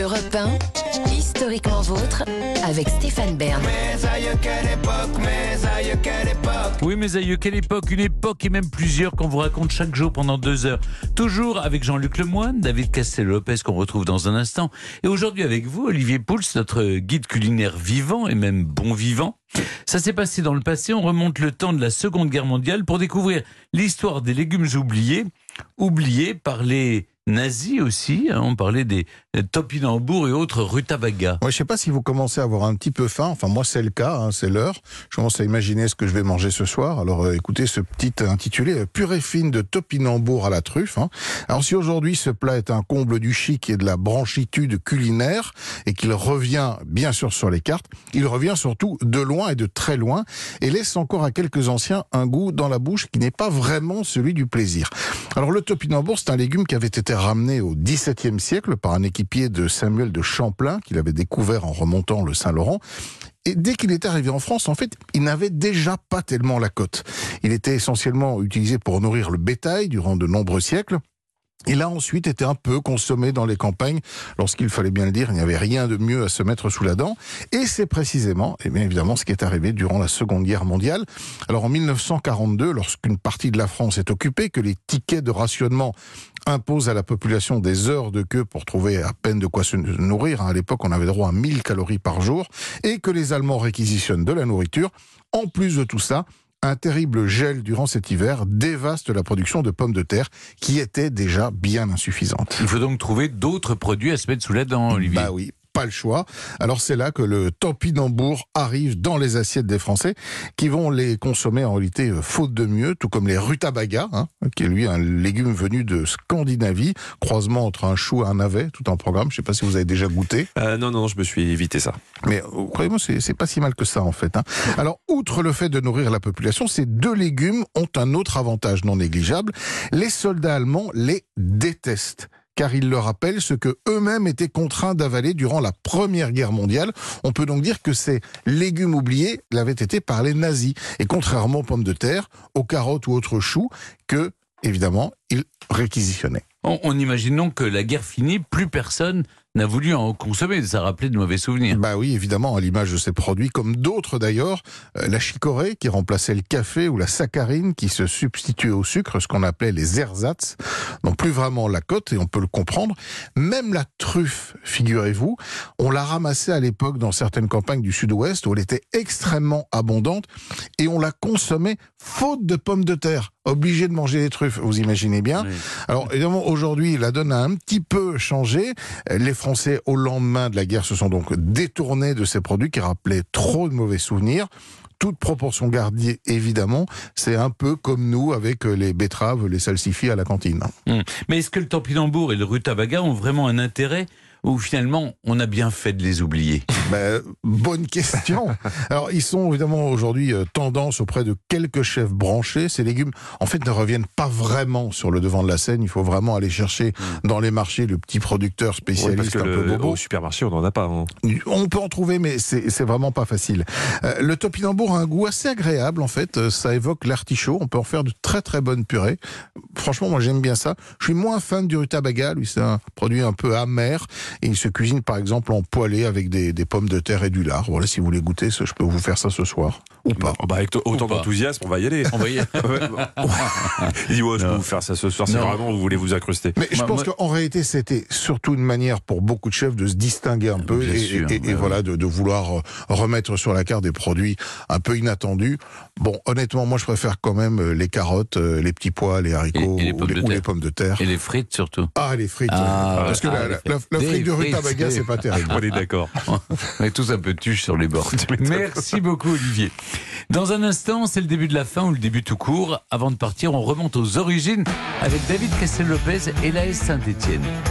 Europe 1, historiquement vôtre, avec Stéphane Bern. Oui, mes aïeux, quelle époque Une époque et même plusieurs qu'on vous raconte chaque jour pendant deux heures. Toujours avec Jean-Luc Lemoyne, David Castel-Lopez qu'on retrouve dans un instant. Et aujourd'hui avec vous, Olivier Pouls, notre guide culinaire vivant et même bon vivant. Ça s'est passé dans le passé, on remonte le temps de la Seconde Guerre mondiale pour découvrir l'histoire des légumes oubliés, oubliés par les nazis aussi. hein. on parlait des topinambours et autres rutabagas. Moi, je sais pas si vous commencez à avoir un petit peu faim. Enfin, moi, c'est le cas, hein, c'est l'heure. Je commence à imaginer ce que je vais manger ce soir. Alors, euh, écoutez ce petit intitulé euh, Purée fine de topinambour à la truffe. hein. Alors, si aujourd'hui ce plat est un comble du chic et de la branchitude culinaire et qu'il revient bien sûr sur les cartes, il revient surtout de loin et de très loin et laisse encore à quelques anciens un goût dans la bouche qui n'est pas vraiment celui du plaisir. Alors, le topinambour, c'est un légume qui avait été ramené au XVIIe siècle par un équipier de Samuel de Champlain qu'il avait découvert en remontant le Saint-Laurent. Et dès qu'il est arrivé en France, en fait, il n'avait déjà pas tellement la cote. Il était essentiellement utilisé pour nourrir le bétail durant de nombreux siècles. Il a ensuite été un peu consommé dans les campagnes lorsqu'il fallait bien le dire, il n'y avait rien de mieux à se mettre sous la dent. Et c'est précisément, et bien évidemment, ce qui est arrivé durant la Seconde Guerre mondiale. Alors en 1942, lorsqu'une partie de la France est occupée, que les tickets de rationnement imposent à la population des heures de queue pour trouver à peine de quoi se nourrir. À l'époque, on avait droit à 1000 calories par jour. Et que les Allemands réquisitionnent de la nourriture. En plus de tout ça, un terrible gel durant cet hiver dévaste la production de pommes de terre qui était déjà bien insuffisante. Il faut donc trouver d'autres produits à se mettre sous la dent, Olivier. Bah oui, pas le choix. Alors c'est là que le topinambour arrive dans les assiettes des Français qui vont les consommer en réalité euh, faute de mieux, tout comme les rutabagas, hein, qui est lui un légume venu de Scandinavie, croisement entre un chou et un navet, tout un programme. Je sais pas si vous avez déjà goûté. Euh, non, non, je me suis évité ça. Mais euh, croyez-moi, c'est c'est pas si mal que ça en fait. hein. Alors, outre le fait de nourrir la population, ces deux légumes ont un autre avantage non négligeable. Les soldats allemands les détestent car ils leur rappellent ce que eux-mêmes étaient contraints d'avaler durant la Première Guerre mondiale. On peut donc dire que ces légumes oubliés l'avaient été par les nazis. Et contrairement aux pommes de terre, aux carottes ou autres choux, que, évidemment, ils réquisitionnaient. On, on imagine donc que la guerre finie, plus personne n'a voulu en consommer. Ça rappelait de mauvais souvenirs. Bah oui, évidemment, à l'image de ces produits, comme d'autres d'ailleurs, euh, la chicorée qui remplaçait le café ou la saccharine qui se substituait au sucre, ce qu'on appelait les ersatz, n'ont plus vraiment la cote et on peut le comprendre. Même la truffe, figurez-vous, on l'a ramassée à l'époque dans certaines campagnes du sud-ouest où elle était extrêmement abondante et on la consommait faute de pommes de terre. Obligé de manger des truffes, vous imaginez bien. Oui. Alors évidemment, aujourd'hui, la donne a un petit peu changé. Les Français, au lendemain de la guerre, se sont donc détournés de ces produits qui rappelaient trop de mauvais souvenirs. Toute proportion gardée, évidemment. C'est un peu comme nous avec les betteraves, les salsifis à la cantine. Hum. Mais est-ce que le topinambour et le rutabaga ont vraiment un intérêt ou finalement on a bien fait de les oublier? Ben, bonne question. Alors, ils sont évidemment aujourd'hui euh, tendance auprès de quelques chefs branchés. Ces légumes, en fait, ne reviennent pas vraiment sur le devant de la scène. Il faut vraiment aller chercher dans les marchés le petit producteur Oui, parce spécialiste que un peu le- bobo. au supermarché, on n'en a pas. hein. On peut en trouver, mais c'est vraiment pas facile. Euh, le topinambour a un goût assez agréable, en fait. Euh, Ça évoque l'artichaut. On peut en faire de très très bonnes purées. Franchement, moi j'aime bien ça. Je suis moins fan du rutabaga. Lui, c'est un produit un peu amer. Et il se cuisine par exemple en poêlé avec des, des pommes de terre et du lard. Voilà, si vous voulez goûter, je peux vous faire ça ce soir. Ou pas. Oh, bah, avec autant d'enthousiasme, on va y aller. On va y-. Il dit, ouais, je peux vous faire ça ce soir si vraiment vous voulez vous incruster. Mais je pense moi- qu'en réalité, c'était surtout une manière pour beaucoup de chefs de se distinguer un peu Bien et, sûr, et- et voilà, de, de vouloir euh, remettre sur la carte des produits un peu inattendus. Bon, honnêtement, moi, je préfère quand même euh, les carottes, euh, les petits pois, les haricots Et- et les ou, pommes les, ou pommes de terre. Et les frites surtout. Ah, les frites. Ah. Parce que ah, la, la, la- la frite Des de rutabaga, c'est pas terrible. On est d'accord. On est tous un peu tuches sur les bords. Merci beaucoup Olivier. Dans un instant, c'est le début de la fin ou le début tout court. Avant de partir, on remonte aux origines avec David Castel-Lopez et l'AS Saint-Etienne.